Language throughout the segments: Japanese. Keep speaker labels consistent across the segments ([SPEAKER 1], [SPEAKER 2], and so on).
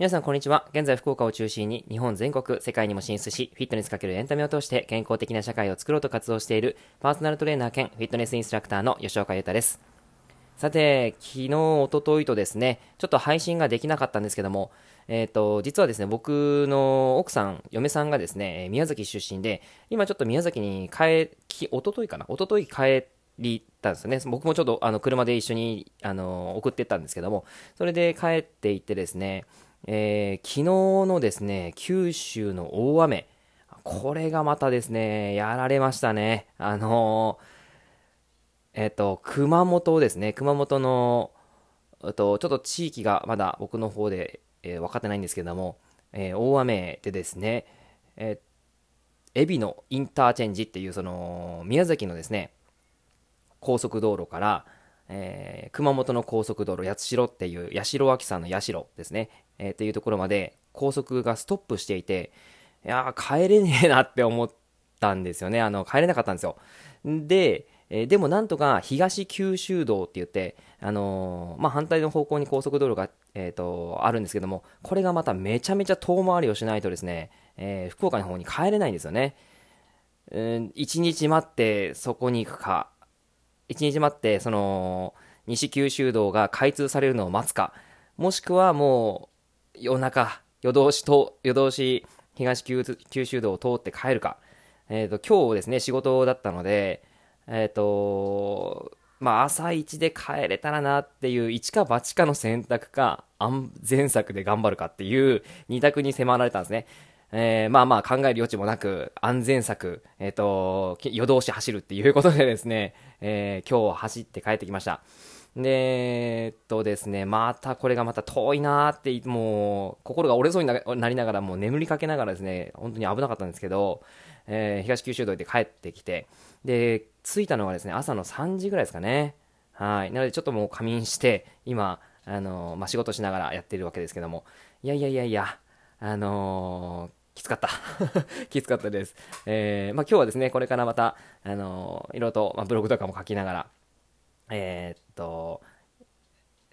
[SPEAKER 1] 皆さんこんにちは。現在福岡を中心に日本全国、世界にも進出し、フィットネスかけるエンタメを通して健康的な社会を作ろうと活動しているパーソナルトレーナー兼フィットネスインストラクターの吉岡優太です。さて、昨日、おとといとですね、ちょっと配信ができなかったんですけども、えっ、ー、と、実はですね、僕の奥さん、嫁さんがですね、宮崎出身で、今ちょっと宮崎に帰、き、おとといかな？おととい帰りたんですね。僕もちょっとあの車で一緒にあの送ってったんですけども、それで帰っていってですね、えー、昨日のですね、九州の大雨、これがまたですね、やられましたね。あのー、えっ、ー、と、熊本ですね、熊本の、えっと、ちょっと地域がまだ僕の方で、えー、分かってないんですけども、えー、大雨でですね、えー、海老のインターチェンジっていう、その、宮崎のですね、高速道路から、えー、熊本の高速道路、八代っていう、八代脇山の八代ですね、えー、っていうところまで高速がストップしていて、いや帰れねえなって思ったんですよね。あの、帰れなかったんですよ。で、えー、でもなんとか東九州道って言って、あのー、まあ、反対の方向に高速道路が、えっ、と、あるんですけども、これがまためちゃめちゃ遠回りをしないとですね、え福岡の方に帰れないんですよね。うん、1日待ってそこに行くか、1日待って、その、西九州道が開通されるのを待つか、もしくはもう、夜中、夜通しと、夜通し東九州道を通って帰るか、えっ、ー、と、今日ですね、仕事だったので、えっ、ー、と、まあ、朝一で帰れたらなっていう、一か八かの選択か、安全策で頑張るかっていう二択に迫られたんですね。えー、まあまあ考える余地もなく、安全策、えっ、ー、と、夜通し走るっていうことでですね、えー、今日走って帰ってきました。で、えっとですね、またこれがまた遠いなーって、もう、心が折れそうになりながら、もう眠りかけながらですね、本当に危なかったんですけど、えー、東九州道で帰ってきて、で、着いたのがですね、朝の3時ぐらいですかね。はい。なのでちょっともう仮眠して、今、あのまあ、仕事しながらやってるわけですけども、いやいやいやいや、あのーきつかった きつかったです。えー、まあ、今日はですね、これからまた、あのー、いろいろと、まあ、ブログとかも書きながら、えー、っと、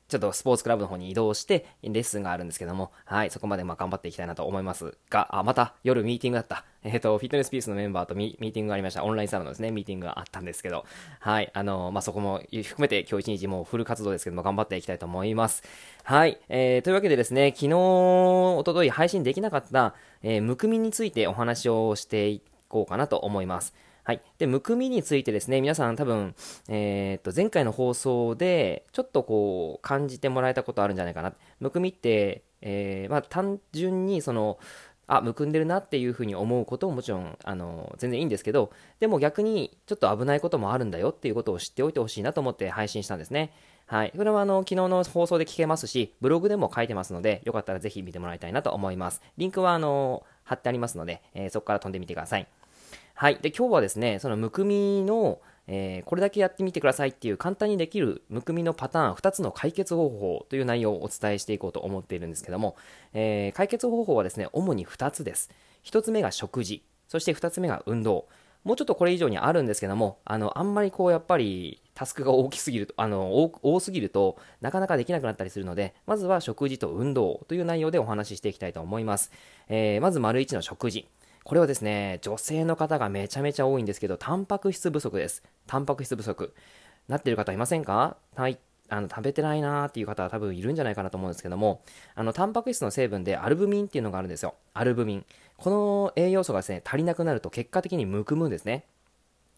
[SPEAKER 1] ちょっとスポーツクラブの方に移動して、レッスンがあるんですけども、はい、そこまでまあ頑張っていきたいなと思いますが、あ、また夜ミーティングだった。えっ、ー、と、フィットネスピースのメンバーとミーティングがありました。オンラインサロンのですね、ミーティングがあったんですけど、はい、あの、まあ、そこも含めて今日一日もうフル活動ですけども、頑張っていきたいと思います。はい、えー、というわけでですね、昨日、おととい配信できなかった、えー、むくみについてお話をしていこうかなと思います。はい。で、むくみについてですね、皆さん多分、えー、っと、前回の放送で、ちょっとこう、感じてもらえたことあるんじゃないかな。むくみって、えー、まあ、単純に、その、あ、むくんでるなっていうふうに思うことももちろん、あの、全然いいんですけど、でも逆に、ちょっと危ないこともあるんだよっていうことを知っておいてほしいなと思って配信したんですね。はい。これはあの、昨日の放送で聞けますし、ブログでも書いてますので、よかったらぜひ見てもらいたいなと思います。リンクはあの、貼ってありますので、えー、そこから飛んでみてください。はい。で、今日はですね、そのむくみの、えー、これだけやってみてくださいっていう簡単にできるむくみのパターン2つの解決方法という内容をお伝えしていこうと思っているんですけども、えー、解決方法はですね、主に2つです。1つ目が食事、そして2つ目が運動。もうちょっとこれ以上にあるんですけども、あの、あんまりこうやっぱりタスクが大きすぎると、あの、多すぎるとなかなかできなくなったりするので、まずは食事と運動という内容でお話ししていきたいと思います。えー、まず丸1の食事。これはですね、女性の方がめちゃめちゃ多いんですけど、タンパク質不足です。タンパク質不足。なってる方いませんか？はい。あの食べてないなーっていう方は多分いるんじゃないかなと思うんですけども、あの、タンパク質の成分でアルブミンっていうのがあるんですよ。アルブミン。この栄養素がですね、足りなくなると結果的にむくむんですね。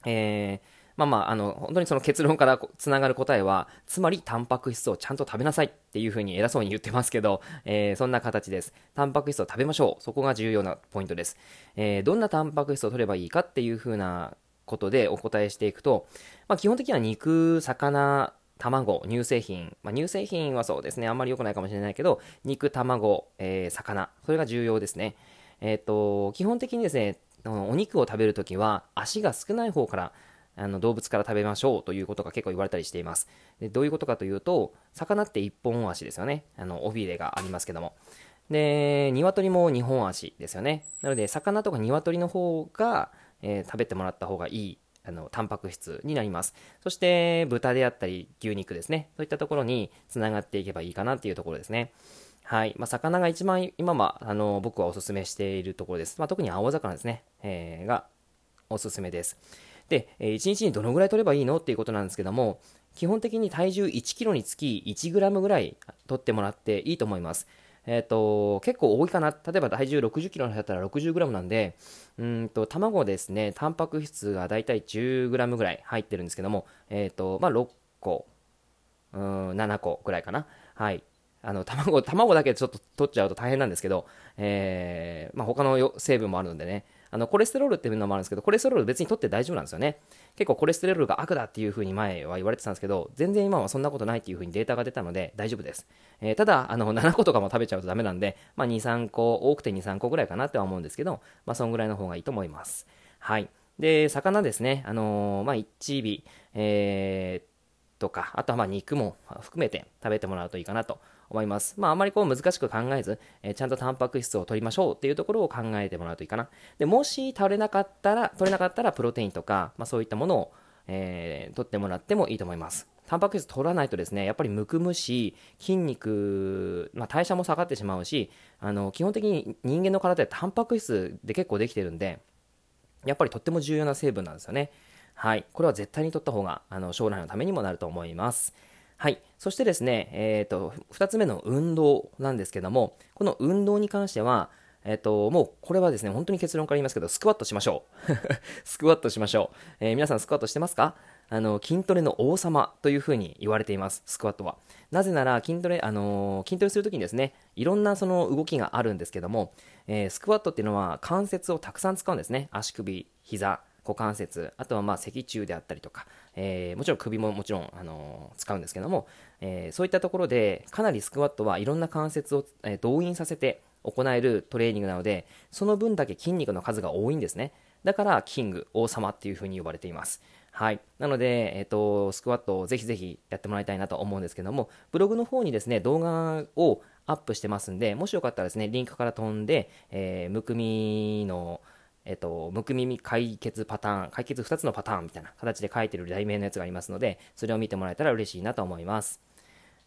[SPEAKER 1] えー、まあまあ、あの、本当にその結論からつながる答えは、つまりタンパク質をちゃんと食べなさいっていうふうに偉そうに言ってますけど、えー、そんな形です。タンパク質を食べましょう。そこが重要なポイントです。えー、どんなタンパク質を取ればいいかっていうふうなことでお答えしていくと、まあ、基本的には肉、魚、卵、乳製品、まあ、乳製品はそうですね、あんまり良くないかもしれないけど、肉、卵、えー、魚、それが重要ですね。えっ、と、基本的にですね、お肉を食べるときは足が少ない方からあの動物から食べましょうということが結構言われたりしています。でどういうことかというと、魚って一本足ですよね。あの、尾びれがありますけども。で、鶏も二本足ですよね。なので、魚とか鶏の方が、えー、食べてもらった方がいい、あの、タンパク質になります。そして、豚であったり、牛肉ですね。そういったところにつながっていけばいいかなっていうところですね。はい。まあ、魚が一番今は、あの、僕はおすすめしているところです。まあ、特に青魚ですね、えー、がおすすめです。で、えー、1日にどのぐらい取ればいいのっていうことなんですけども、基本的に体重1キロにつき1グラムぐらい取ってもらっていいと思います。えっ、ー、と、結構多いかな。例えば体重60キロの人だったら60グラムなんで、うんと、卵ですね、タンパク質がだいたい10グラムぐらい入ってるんですけども、えっ、ー、と、まあ、6個、うん、7個ぐらいかな。はい。あの、卵、卵だけちょっと取っちゃうと大変なんですけど、えー、まあ、他の成分もあるのでね、あの、コレステロールっていうのもあるんですけど、コレステロール別に取って大丈夫なんですよね。結構コレステロールが悪だっていう風に前は言われてたんですけど、全然今はそんなことないっていう風にデータが出たので大丈夫です。えー、ただ、あの、7個とかも食べちゃうとダメなんで、まあ、2、3個、多くて2、3個ぐらいかなっては思うんですけど、まあ、そんぐらいの方がいいと思います。はい。で、魚ですね、あのー、まあ、1尾、えー、とか、あとはまあ肉も含めて食べてもらうといいかなと思います。まあ、あまりこう難しく考えず、えー、ちゃんとタンパク質を取りましょうっていうところを考えてもらうといいかな。で、もし取れなかったら、取れなかったらプロテインとか、まあ、そういったものを、えー、取ってもらってもいいと思います。タンパク質取らないとですね、やっぱりむくむし、筋肉、まあ、代謝も下がってしまうし、あの、基本的に人間の体でタンパク質で結構できてるんで、やっぱりとっても重要な成分なんですよね。はい。これは絶対に取った方が、あの、将来のためにもなると思います。はい。そしてですね、えっ、ー、と、二つ目の運動なんですけども、この運動に関しては、えっ、ー、と、もうこれはですね、本当に結論から言いますけど、スクワットしましょう。スクワットしましょう。えー、皆さんスクワットしてますか？あの、筋トレの王様というふうに言われています、スクワットは。なぜなら、筋トレ、あの筋トレするときにですね、いろんなその動きがあるんですけども、え、スクワットっていうのは関節をたくさん使うんですね。足首、膝、股関節、あとはまあ脊柱であったりとか、えー、もちろん首ももちろん、あのー、使うんですけども、えー、そういったところでかなりスクワットはいろんな関節を、え動員させて行えるトレーニングなのでその分だけ筋肉の数が多いんですね。だからキング王様っていう風に呼ばれています。はい。なので、えーと、スクワットをぜひぜひやってもらいたいなと思うんですけどもブログの方にですね動画をアップしてますんでもしよかったらですねリンクから飛んで、えむくみのえっと、むくみ解決パターン、解決2つのパターンみたいな形で書いてる題名のやつがありますので、それを見てもらえたら嬉しいなと思います。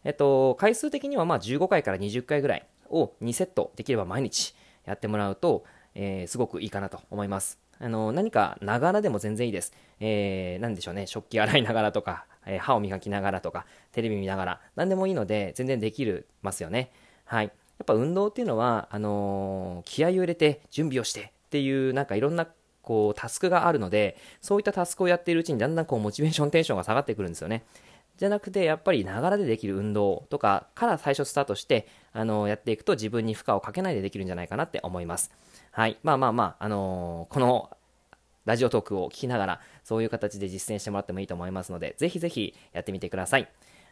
[SPEAKER 1] えっと、回数的にはまあ15回から20回ぐらいを2セットできれば毎日やってもらうと、えー、すごくいいかなと思います。あの、何かながらでも全然いいです。えー、なんでしょうね、食器洗いながらとか、えー、歯を磨きながらとか、テレビ見ながら、何でもいいので、全然できるますよね。はい。やっぱ運動っていうのは、あのー、気合を入れて準備をしてっていうなんかいろんなこうタスクがあるのでそういったタスクをやっているうちにだんだんこうモチベーションテンションが下がってくるんですよね。じゃなくてやっぱりながらでできる運動とかから最初スタートしてあのやっていくと自分に負荷をかけないでできるんじゃないかなって思います。はい。まあまあまああのー、このラジオトークを聞きながらそういう形で実践してもらってもいいと思いますのでぜひぜひやってみてください。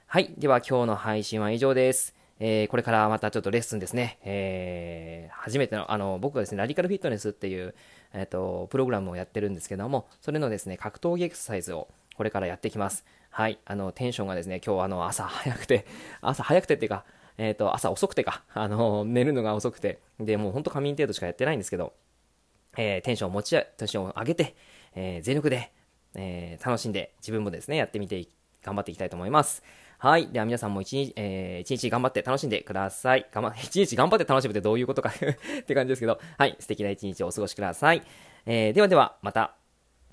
[SPEAKER 1] はい。では今日の配信は以上です。えー、これからまたちょっとレッスンですね、えー、初めての、あの、僕はですね、ラディカルフィットネスっていう、えっ、ー、と、プログラムをやってるんですけども、それのですね、格闘技エクササイズをこれからやっていきます。はい、あの、テンションがですね、今日あの、朝早くて、朝早くてっていうか、えっ、と、朝遅くてか、あの、寝るのが遅くて、で、もうほんと仮眠程度しかやってないんですけど、えテンションを持ち、テンションを上げて、え全力で、え楽しんで、自分もですね、やってみて、頑張っていきたいと思います。はい。では皆さんも一日、えー、一日頑張って楽しんでください。頑張、一日頑張って楽しむってどういうことか って感じですけど、はい。素敵な一日をお過ごしください。えー、ではでは、また。